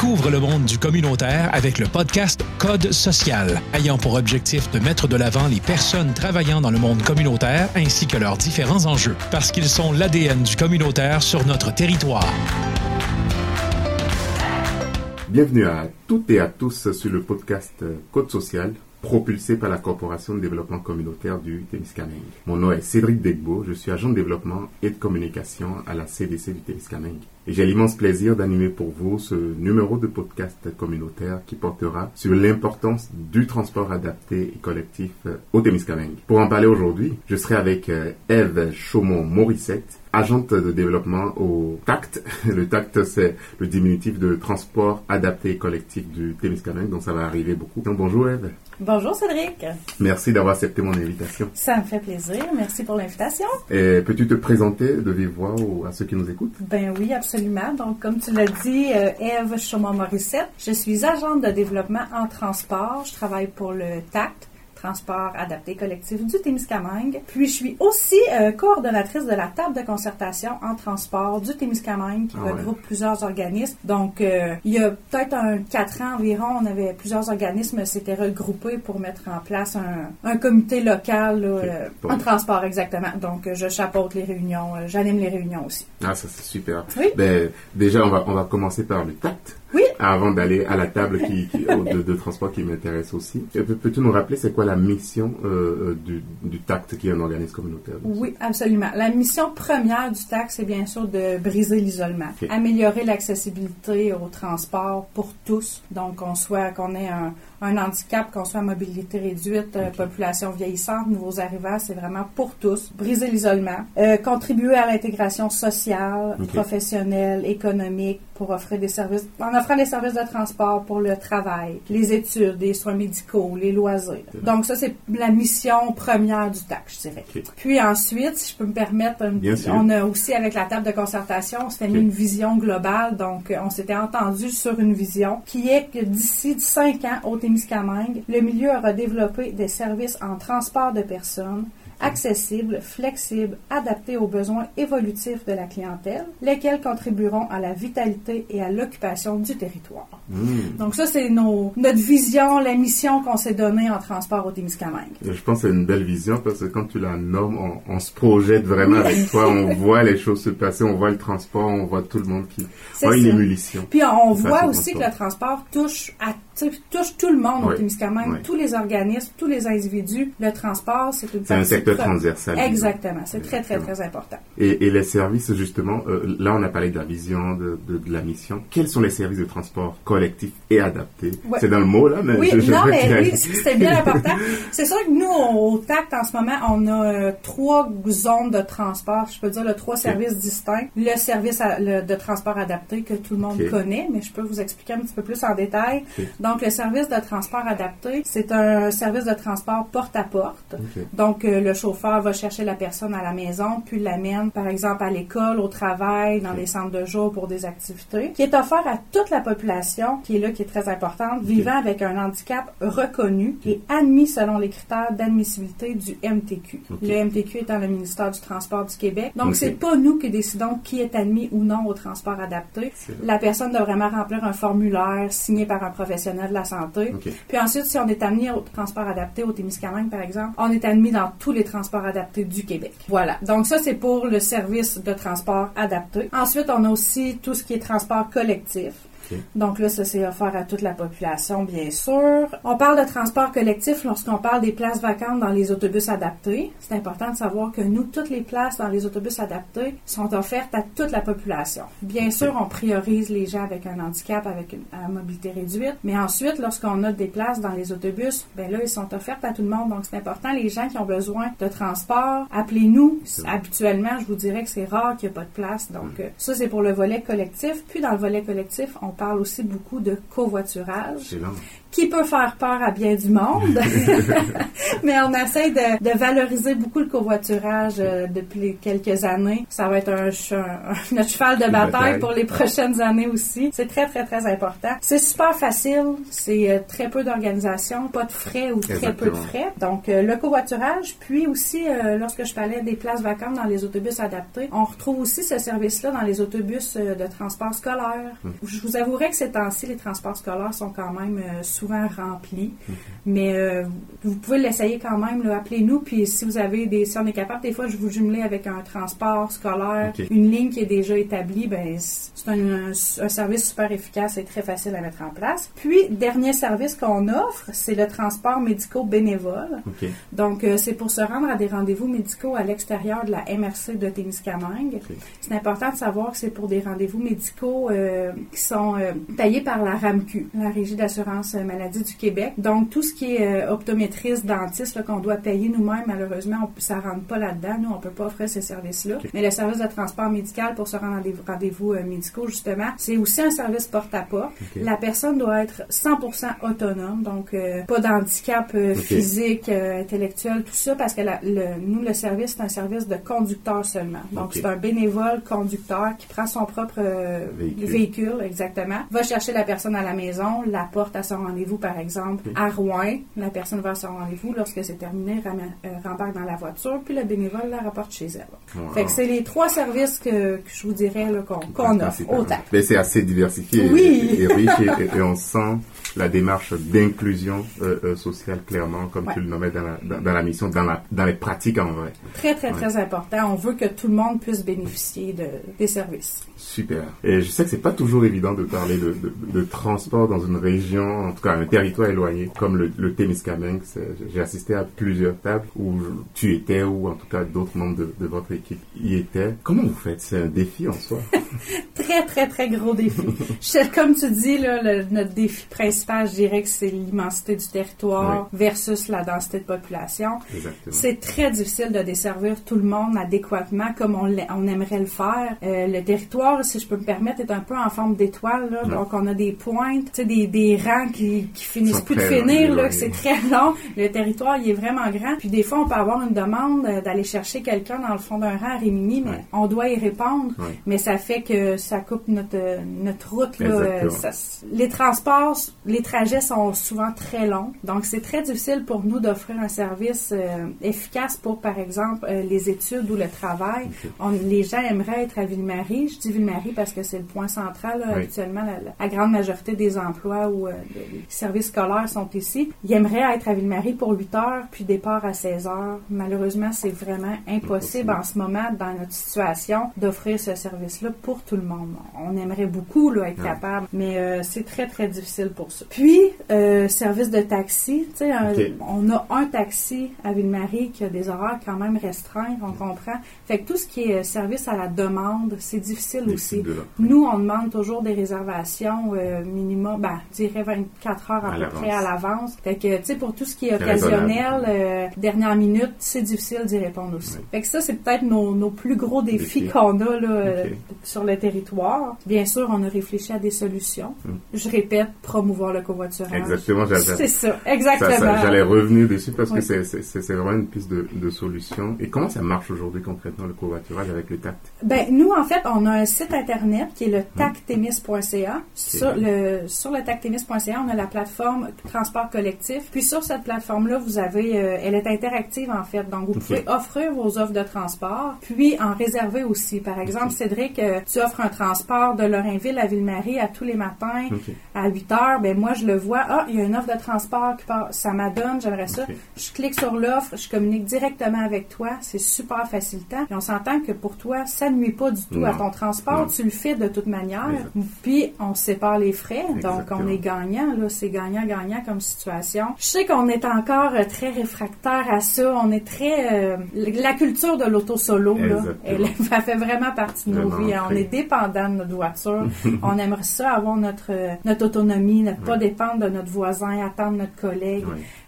Découvre le monde du communautaire avec le podcast Code social, ayant pour objectif de mettre de l'avant les personnes travaillant dans le monde communautaire ainsi que leurs différents enjeux, parce qu'ils sont l'ADN du communautaire sur notre territoire. Bienvenue à toutes et à tous sur le podcast Code social, propulsé par la Corporation de développement communautaire du Témiscamingue. Mon nom est Cédric Degbo, je suis agent de développement et de communication à la CDC du Témiscamingue. Et j'ai l'immense plaisir d'animer pour vous ce numéro de podcast communautaire qui portera sur l'importance du transport adapté et collectif au Témiscamingue. Pour en parler aujourd'hui, je serai avec Eve Chaumont-Morissette, agente de développement au TACT. Le TACT, c'est le diminutif de transport adapté et collectif du Témiscamingue, donc ça va arriver beaucoup. Donc, bonjour Eve. Bonjour Cédric. Merci d'avoir accepté mon invitation. Ça me fait plaisir. Merci pour l'invitation. Et peux-tu te présenter de vive voix à ceux qui nous écoutent? Ben oui, absolument. Donc, comme tu l'as dit, euh, Eve Chaumont-Morissette. Je suis agente de développement en transport. Je travaille pour le TACT transport adapté collectif du Témiscamingue. Puis je suis aussi euh, coordonnatrice de la table de concertation en transport du Témiscamingue qui Ah ouais. regroupe plusieurs organismes. Donc euh, il y a peut-être un quatre ans environ, on avait plusieurs organismes s'étaient regroupés pour mettre en place un, un comité local là, euh, Bon. en transport exactement. Donc je chapeaute les réunions, j'anime les réunions aussi. Ah, ça c'est super. Oui. Ben, déjà, on va, on va commencer par le TACT. Oui. Avant d'aller à la table qui, qui- de, de transport qui m'intéresse aussi. Peux-tu nous rappeler c'est quoi la mission euh, euh, du, du TACT qui est un organisme communautaire? Oui, absolument. La mission première du TAC, c'est bien sûr de briser l'isolement, améliorer l'accessibilité au transport pour tous. Donc, qu'on soit, qu'on ait un, un handicap, qu'on soit à mobilité réduite, euh, population vieillissante, nouveaux arrivants, c'est vraiment pour tous. Briser l'isolement, euh, contribuer à l'intégration sociale, professionnelle, économique, pour offrir des services, en offrant des services de transport pour le travail, les études, les soins médicaux, les loisirs. Donc, ça, c'est la mission première du TAC, je dirais. Puis ensuite, si je peux me permettre, Bien sûr. on a aussi avec la table de concertation, on s'était mis une vision globale. Donc, euh, on s'était entendu sur une vision qui est que d'ici 5 ans au Le milieu aura développé des services en transport de personnes accessibles, flexibles, adaptés aux besoins évolutifs de la clientèle, lesquels contribueront à la vitalité et à l'occupation du territoire. Hmm. Donc ça, c'est nos, notre vision, la mission qu'on s'est donnée en transport au Témiscamingue. Je pense que c'est une belle vision parce que quand tu la nommes, on, on se projette vraiment avec toi, on voit les choses se passer, on voit le transport, on voit tout le monde qui voit une émulsion. Puis on voit aussi que le transport touche à touche tout le monde au Témiscamingue, tous les organismes, tous les individus. Le transport, c'est une partie secteur transversal. Exactement, c'est très très très important. Et, et les services, justement, euh, là on a parlé de la vision, de, de, de la mission. Quels sont les services de transport collectif et adapté? Ouais. C'est dans le mot là, mais Oui, je, je non, mais que- oui, c'était bien important. C'est sûr que nous, au au TACT, en ce moment, on a euh, trois zones de transport. Je peux dire le trois services distincts. Le service à- le- de transport adapté que tout le monde connaît, mais je peux vous expliquer un petit peu plus en détail. Donc, le service de transport adapté, c'est un service de transport porte à porte. Donc, euh, le chauffeur va chercher la personne à la maison, puis l'amène, par exemple, à l'école, au travail, dans les centres de jour pour des activités, qui est offert à toute la population, qui est là, qui est très importante, vivant avec un handicap reconnu et admis selon les critères d'admissibilité du MTQ. Le MTQ étant le ministère du Transport du Québec. Donc, c'est pas nous qui décidons qui est admis ou non au transport adapté. La personne doit vraiment remplir un formulaire signé par un professionnel de la santé. Puis ensuite, si on est admis au transport adapté au Témiscamingue, par exemple, on est admis dans tous les transports adaptés du Québec. Voilà. Donc ça, c'est pour le service de transport adapté. Ensuite, on a aussi tout ce qui est transport collectif. Donc là, ça c'est offert à toute la population, bien sûr. On parle de transport collectif lorsqu'on parle des places vacantes dans les autobus adaptés. C'est important de savoir que nous, toutes les places dans les autobus adaptés sont offertes à toute la population. Bien sûr, on priorise les gens avec un handicap, avec une à mobilité réduite, mais ensuite, lorsqu'on a des places dans les autobus, ben là, ils sont offertes à tout le monde. Donc c'est important, les gens qui ont besoin de transport, appelez-nous. Habituellement, je vous dirais que c'est rare qu'il n'y ait pas de place. Donc euh, ça, c'est pour le volet collectif. Puis dans le volet collectif, on parle aussi beaucoup de covoiturage qui peut faire peur à bien du monde. Mais on essaie de, valoriser beaucoup le covoiturage euh, depuis quelques années. Ça va être un, notre cheval de bataille pour les prochaines années aussi. C'est très, très, très important. C'est super facile. C'est euh, très peu d'organisation, pas de frais ou très peu de frais. Donc, euh, le covoiturage. Puis aussi, lorsque je parlais des places vacantes dans les autobus adaptés, on retrouve aussi ce service-là dans les autobus de transport scolaire. Hum. Je vous avouerai que ces temps-ci, les transports scolaires sont quand même souvent remplis. Hum. Mais vous pouvez l'essayer quand même. Appelez-nous. Puis si vous avez des, si on est capable, des fois, je vous jumeler avec un transport scolaire, une ligne qui est déjà établie. Ben c'est un, service super efficace et très facile à mettre en place. Puis dernier service qu'on offre, c'est le transport médico bénévole. Donc euh, c'est pour se rendre à des rendez-vous médicaux à l'extérieur de la MRC de Témiscamingue. C'est important de savoir que c'est pour des rendez-vous médicaux euh, qui sont euh, payés par la RAMQ, la Régie d'assurance maladie du Québec. Donc tout ce qui est optométriste, dentiste qu'on doit payer nous-mêmes, malheureusement, ça ne rentre pas là-dedans. Nous, on ne peut pas offrir ces services-là. Mais le service de transport médical pour se rendre à des rendez-vous euh, médicaux, justement, c'est aussi un service porte-à-porte. La personne doit être 100% autonome, donc euh, pas d'handicap euh, physique, intellectuel, tout ça, parce que nous, le service, c'est un service de conducteur seulement. Donc, c'est un bénévole conducteur qui prend son propre véhicule. exactement, va chercher la personne à la maison, la porte à son rendez-vous, par exemple, à Rouen. La personne va à son rendez-vous. Lorsque c'est terminé, euh, rembarque dans la voiture, puis le bénévole la rapporte chez elle. Fait que c'est les trois services que, je vous dirais qu'on offre au Mais c'est assez diversifié et, riche et, on sent la démarche d'inclusion euh, euh, sociale clairement, comme tu le nommais dans la, dans, la mission, dans, la, dans les pratiques en vrai. Très, très, très important. On veut que tout le monde puisse bénéficier de, des services. Super. Et je sais que c'est pas toujours évident de parler de, de, transport dans une région, en tout cas un territoire éloigné, comme le, le Témiscamingue. J'ai assisté à plusieurs tables où tu étais, ou en tout cas d'autres membres de, de, votre équipe y étaient. Comment vous faites? C'est un défi en soi. très, très, très gros défi. comme tu dis, là, notre défi principal, je dirais que c'est l'immensité du territoire versus la densité de population. C'est très difficile de desservir tout le monde adéquatement comme on, on aimerait le faire. Euh, le territoire, si je peux me permettre, est un peu en forme d'étoile. Donc, on a des pointes, des, des rangs qui, qui finissent plus de finir, là, c'est très long. Le territoire, il est vraiment grand. Puis des fois, on peut avoir une demande euh, d'aller chercher quelqu'un dans le fond d'un rang à Rimini, mais on doit y répondre. Mais ça fait que ça coupe notre, euh, notre route. Là, les transports, les trajets sont souvent très longs. Donc, c'est très difficile pour nous d'offrir un service euh, efficace pour, par exemple, les études ou le travail. On, les gens aimeraient être à Ville-Marie. Je dis Ville-Marie parce que c'est le point central. Actuellement, la, grande majorité des emplois ou des services scolaires sont ici. Ils aimeraient être à Ville-Marie pour 8 heures, puis départ à 16 heures. Malheureusement, c'est vraiment impossible en ce moment, dans notre situation, d'offrir ce service-là pour tout le monde. On aimerait beaucoup là, être capable, mais euh, c'est très, très difficile pour ça. Puis, euh, service de taxi, tu sais, on a un taxi à Ville-Marie qui a des horaires quand même restreints, on comprend. Fait que tout ce qui est service à la demande, c'est difficile aussi. Nous, on demande toujours des réservations euh, minimum, ben, je dirais 24 heures à, peu près à l'avance. Fait que, tu sais, pour tout ce qui est euh, dernière minute, c'est difficile d'y répondre aussi. Fait que ça, c'est peut-être nos, nos, plus gros défis qu'on a là, euh, sur le territoire. Bien sûr, on a réfléchi à des solutions. Hmm. Je répète, promouvoir le covoiturage. Exactement, C'est ça, exactement. J'allais revenir dessus parce que c'est vraiment une piste de, de, solution. Et comment ça marche aujourd'hui concrètement le covoiturage avec le TACT? Ben, nous, en fait, on a un site internet qui est le hmm. tactemis.ca. Sur le, sur le tactemis.ca, on a la plateforme transport collectif. Puis sur cette plateforme-là, vous avez, euh, elle est interactive en fait. Donc, vous pouvez offrir vos offres de transport, puis en réserver aussi. Par exemple, Cédric, euh, tu offres un transport de Lorrainville à Ville-Marie à tous les matins à 8 heures. Ben moi, je le vois. Ah, il y a une offre de transport qui part. Ça m'adonne, j'aimerais ça. Je clique sur l'offre, je communique directement avec toi. C'est super facilitant. Et on s'entend que pour toi, ça ne nuit pas du tout à ton transport. Tu le fais de toute manière. Puis, on sépare les frais. Donc, on est gagnant. Là, c'est gagnant-gagnant comme situation. Je sais qu'on est encore très réfractaire à ça. On est très... Euh, la culture de l'auto-solo, là, elle, fait vraiment partie de nos vies. On est dépendant de notre voiture. on aimerait ça avoir notre, notre autonomie, ne pas dépendre de notre voisin, attendre notre collègue.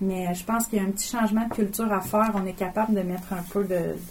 Mais je pense qu'il y a un petit changement de culture à faire. On est capable de mettre un peu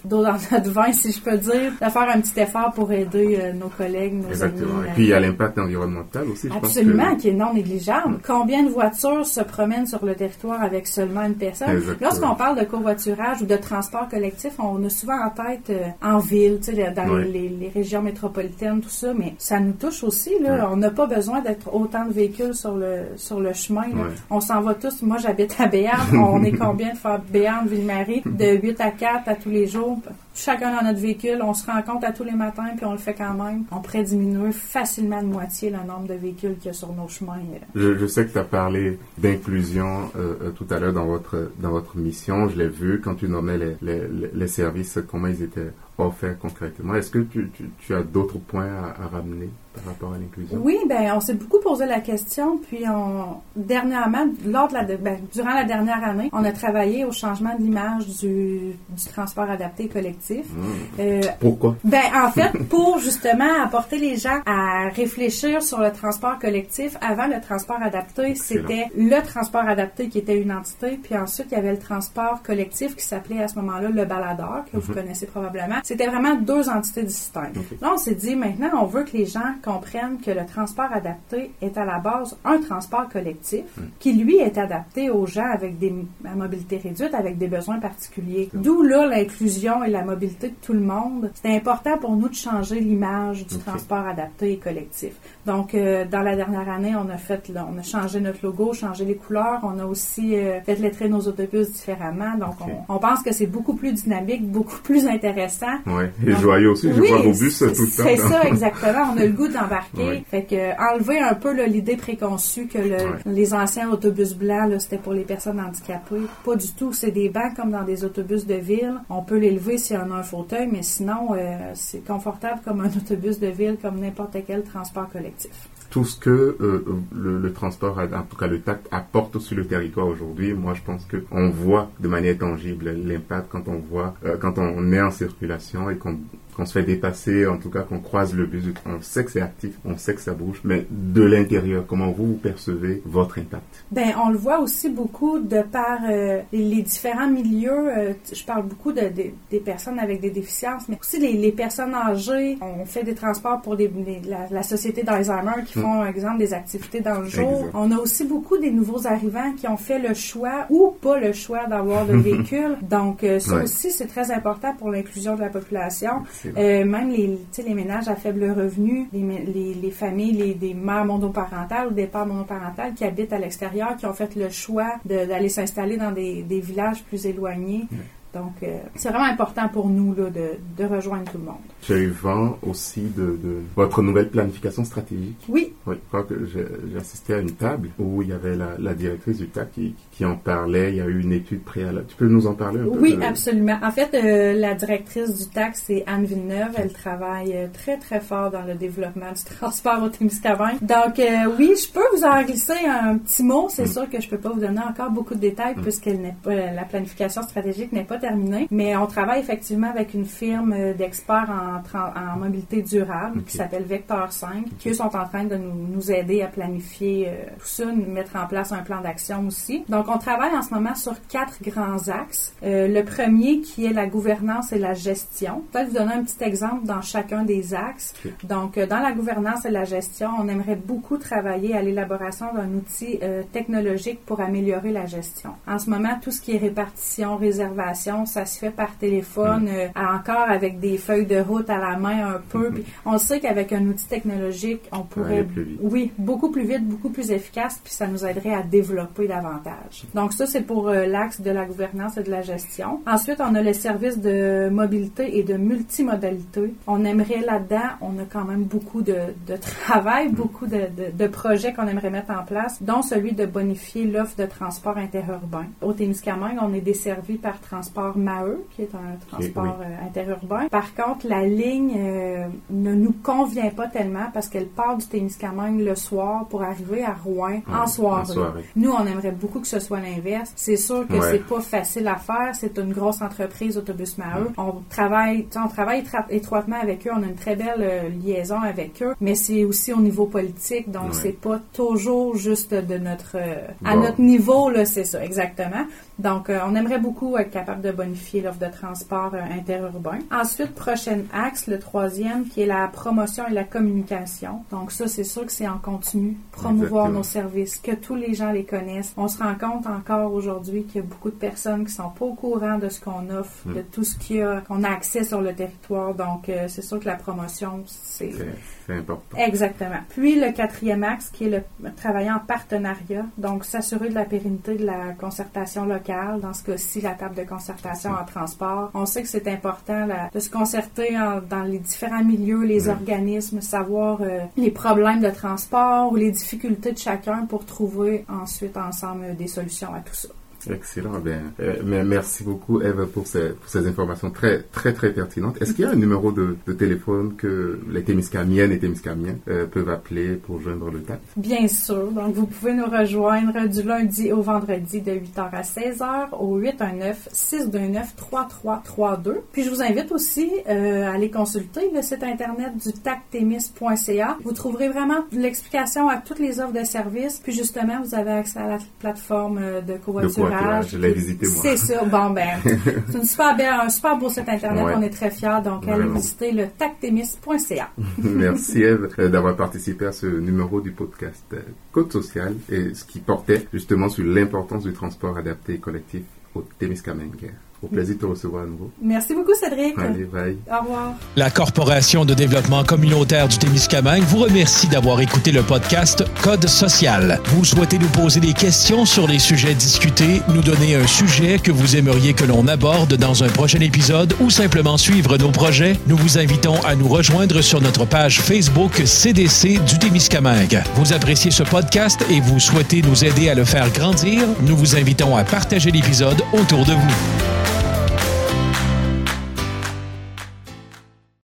d'eau dans notre vin, si je peux dire, de faire un petit effort pour aider euh, nos collègues, nos Exactement. amis. Et puis il y a l'impact environnemental aussi. Je Absolument, pense que... qui est non négligeable. Combien de voitures se promènent sur le territoire avec seulement une personne? Lorsqu'on parle de covoiturage ou de transport collectif, on a souvent en tête euh, en ville, tu sais, dans Ouais. les, les régions métropolitaines, tout ça, mais ça nous touche aussi. Là. Ouais. On n'a pas besoin d'être autant de véhicules sur le sur le chemin. Ouais. On s'en va tous. Moi, j'habite à Béarn. on est combien de faire Béarn, Ville-Marie? De 8 à 4 à tous les jours? Chacun dans notre véhicule. On se rencontre à tous les matins, puis on le fait quand même. On pourrait diminuer facilement de moitié le nombre de véhicules qu'il y a sur nos chemins. Je, je sais que tu as parlé d'inclusion euh, euh, tout à l'heure dans votre dans votre mission. Je l'ai vu quand tu nommais les, les, les- les services, comment ils étaient offerts concrètement. Est-ce que tu, tu, tu as d'autres points à, à ramener par rapport à l'inclusion? Oui, ben on s'est beaucoup posé la question, puis on dernièrement, lors de la ben, durant la dernière année, on a travaillé au changement de l'image du, du transport adapté collectif. Hmm. Euh, Pourquoi? ben, en fait, pour justement apporter les gens à réfléchir sur le transport collectif, avant le transport adapté, c'était le transport adapté qui était une entité, puis ensuite il y avait le transport collectif qui s'appelait à ce moment-là le baladeur, que vous connaissez probablement. C'était vraiment deux entités distinctes. Ok. Là, on s'est dit, maintenant, on veut que les gens comprennent que le transport adapté est à la base un transport collectif qui, lui, est adapté aux gens avec des à mobilité réduite, avec des besoins particuliers. D'où là l'inclusion et la mobilité de tout le monde. C'était important pour nous de changer l'image du Ok. transport adapté et collectif. Donc, euh, dans la dernière année, on a fait, là, on a changé notre logo, changé les couleurs. On a aussi euh, fait lettrer nos autobus différemment. Donc, Ok. on, on pense que c'est beaucoup plus dynamique, beaucoup plus intéressant. Ouais. Et joyeux aussi. Je oui, vois vos bus c'est- tout le temps. C'est ça, exactement. On a le goût d'embarquer. Oui. Fait que euh, enlever un peu l'idée préconçue que le- les anciens autobus blancs, c'était pour les personnes handicapées. Pas du tout. C'est des bancs comme dans des autobus de ville. On peut les lever s'il y un fauteuil, mais sinon, euh, c'est confortable comme un autobus de ville, comme n'importe quel transport collectif. tout ce que euh, le, le transport, en tout cas le TAC, apporte sur le territoire aujourd'hui, moi je pense que on voit de manière tangible l'impact quand on voit, euh, quand on est en circulation et qu'on qu'on se fait dépasser, en tout cas qu'on croise le bus, on sait que c'est actif, on sait que ça bouge, mais de l'intérieur, comment vous, vous percevez votre impact? Ben, on le voit aussi beaucoup de par euh, les, les différents milieux. euh, je parle beaucoup de, de- des personnes avec des déficiences, mais aussi les, les personnes âgées. On fait des transports pour des, les- la, la société d'Alzheimer qui font, par exemple, des activités dans le jour. Exact. On a aussi beaucoup des nouveaux arrivants qui ont fait le choix ou pas le choix d'avoir de véhicule. Donc, euh, ça Ouais. aussi, c'est très important pour l'inclusion de la population. Euh, même les, tu sais, les ménages à faible revenu, les, les, les familles, les, des mères monoparentales ou des pères monoparentales qui habitent à l'extérieur, qui ont fait le choix d'aller s'installer dans des, des villages plus éloignés. Donc, euh, c'est vraiment important pour nous là, de, de rejoindre tout le monde. J'ai eu vent aussi de, de votre nouvelle planification stratégique? Oui, Oui, je crois que j'ai j'ai assisté à une table où il y avait la, la directrice du TAC qui, qui en parlait. Il y a eu une étude préalable. Tu peux nous en parler un peu oui, de- absolument. En fait, euh, la directrice du TAC, c'est Anne Villeneuve. Elle travaille euh, très, très fort dans le développement du transport au Témiscamingue. Donc, euh, oui, je peux vous en glisser un petit mot. C'est sûr que je peux pas vous donner encore beaucoup de détails puisqu'elle n'est pas, la planification stratégique n'est pas terminée. Mais on travaille effectivement avec une firme euh, d'experts en, mobilité durable qui s'appelle Vector 5, qui eux sont en train de nous, nous aider à planifier euh, tout ça, nous mettre en place un plan d'action aussi. Donc, on travaille en ce moment sur quatre grands axes. Euh, le premier qui est la gouvernance et la gestion. Peut-être vous donner un petit exemple dans chacun des axes. Donc, euh, dans la gouvernance et la gestion, on aimerait beaucoup travailler à l'élaboration d'un outil euh, technologique pour améliorer la gestion. En ce moment, tout ce qui est répartition, réservation, ça se fait par téléphone, euh, encore avec des feuilles de route à la main un peu. Mhm. Puis on sait qu'avec un outil technologique, on pourrait plus vite. oui, beaucoup plus vite, beaucoup plus efficace, puis ça nous aiderait à développer davantage. Donc ça, c'est pour euh, l'axe de la gouvernance et de la gestion. Ensuite, on a le service de mobilité et de multimodalité. On aimerait là-dedans, on a quand même beaucoup de, de travail, beaucoup de, de- de projets qu'on aimerait mettre en place, dont celui de bonifier l'offre de transport interurbain. Au Témiscamingue, on est desservi par Transport Maheu, qui est un transport euh, interurbain. Par contre, la ligne euh, ne nous convient pas tellement parce qu'elle part du Témiscamingue le soir pour arriver à Rouen en, soirée. en soirée. Nous, on aimerait beaucoup que ce soit l'inverse. C'est sûr que Ouais. c'est pas facile à faire. C'est une grosse entreprise, Autobus Maheu. On travaille, on travaille étroitement avec eux. On a une très belle euh, liaison avec eux. Mais c'est aussi au niveau politique. Donc, Ouais. c'est pas toujours juste de notre, euh, à notre niveau, là, c'est ça, exactement. Donc, euh, on aimerait beaucoup être capable de bonifier l'offre de transport interurbain. Ensuite, prochain axe, le troisième, qui est la promotion et la communication. Donc, ça, c'est sûr que c'est en continu. Promouvoir Exactement. nos services, que tous les gens les connaissent. On se rend compte encore aujourd'hui qu'il y a beaucoup de personnes qui sont pas au courant de ce qu'on offre, Mm. de tout ce qu'il y a, qu'on a accès sur le territoire. Donc, euh, c'est sûr que la promotion, c'est C'est important. Exactement. Puis le quatrième axe qui est le travailler en partenariat, donc s'assurer de la pérennité de la concertation locale, dans ce cas-ci la table de concertation en transport. On sait que c'est important là, de se concerter en- dans les différents milieux, les Ouais. organismes, savoir euh, les problèmes de transport ou les difficultés de chacun pour trouver ensuite ensemble euh, des solutions à tout ça. Excellent. Bien, euh, mais merci beaucoup, Eve, pour ces, pour ces informations très, très, très pertinentes. Est-ce qu'il y a un numéro de, de téléphone que les Témiscamiennes et Témiscamiens euh, peuvent appeler pour joindre le TAP? Bien sûr. Donc, vous pouvez nous rejoindre du lundi au vendredi de 8h à 16h au 819-629-3332. Puis, je vous invite aussi euh, à aller consulter le site internet du tactemis.ca. Vous trouverez vraiment l'explication à toutes les offres de services. Puis, justement, vous avez accès à la plateforme euh, de covoiturage. Je l'ai visité, moi. C'est ça. Bon, ben, c'est une super belle, un super beau site internet. Ouais. On est très fiers. Donc, allez Vraiment. visiter le tactemis.ca. Merci Eve euh, d'avoir participé à ce numéro du podcast euh, Code social et ce qui portait justement sur l'importance du transport adapté et collectif au Témiscamingue. Au plaisir de te recevoir à nouveau. Merci beaucoup, Cédric. Allez, bye. Au revoir. La Corporation de développement communautaire du Témiscamingue vous remercie d'avoir écouté le podcast Code social. Vous souhaitez nous poser des questions sur les sujets discutés, nous donner un sujet que vous aimeriez que l'on aborde dans un prochain épisode ou simplement suivre nos projets, nous vous invitons à nous rejoindre sur notre page Facebook CDC du Témiscamingue. Vous appréciez ce podcast et vous souhaitez nous aider à le faire grandir, nous vous invitons à partager l'épisode autour de vous.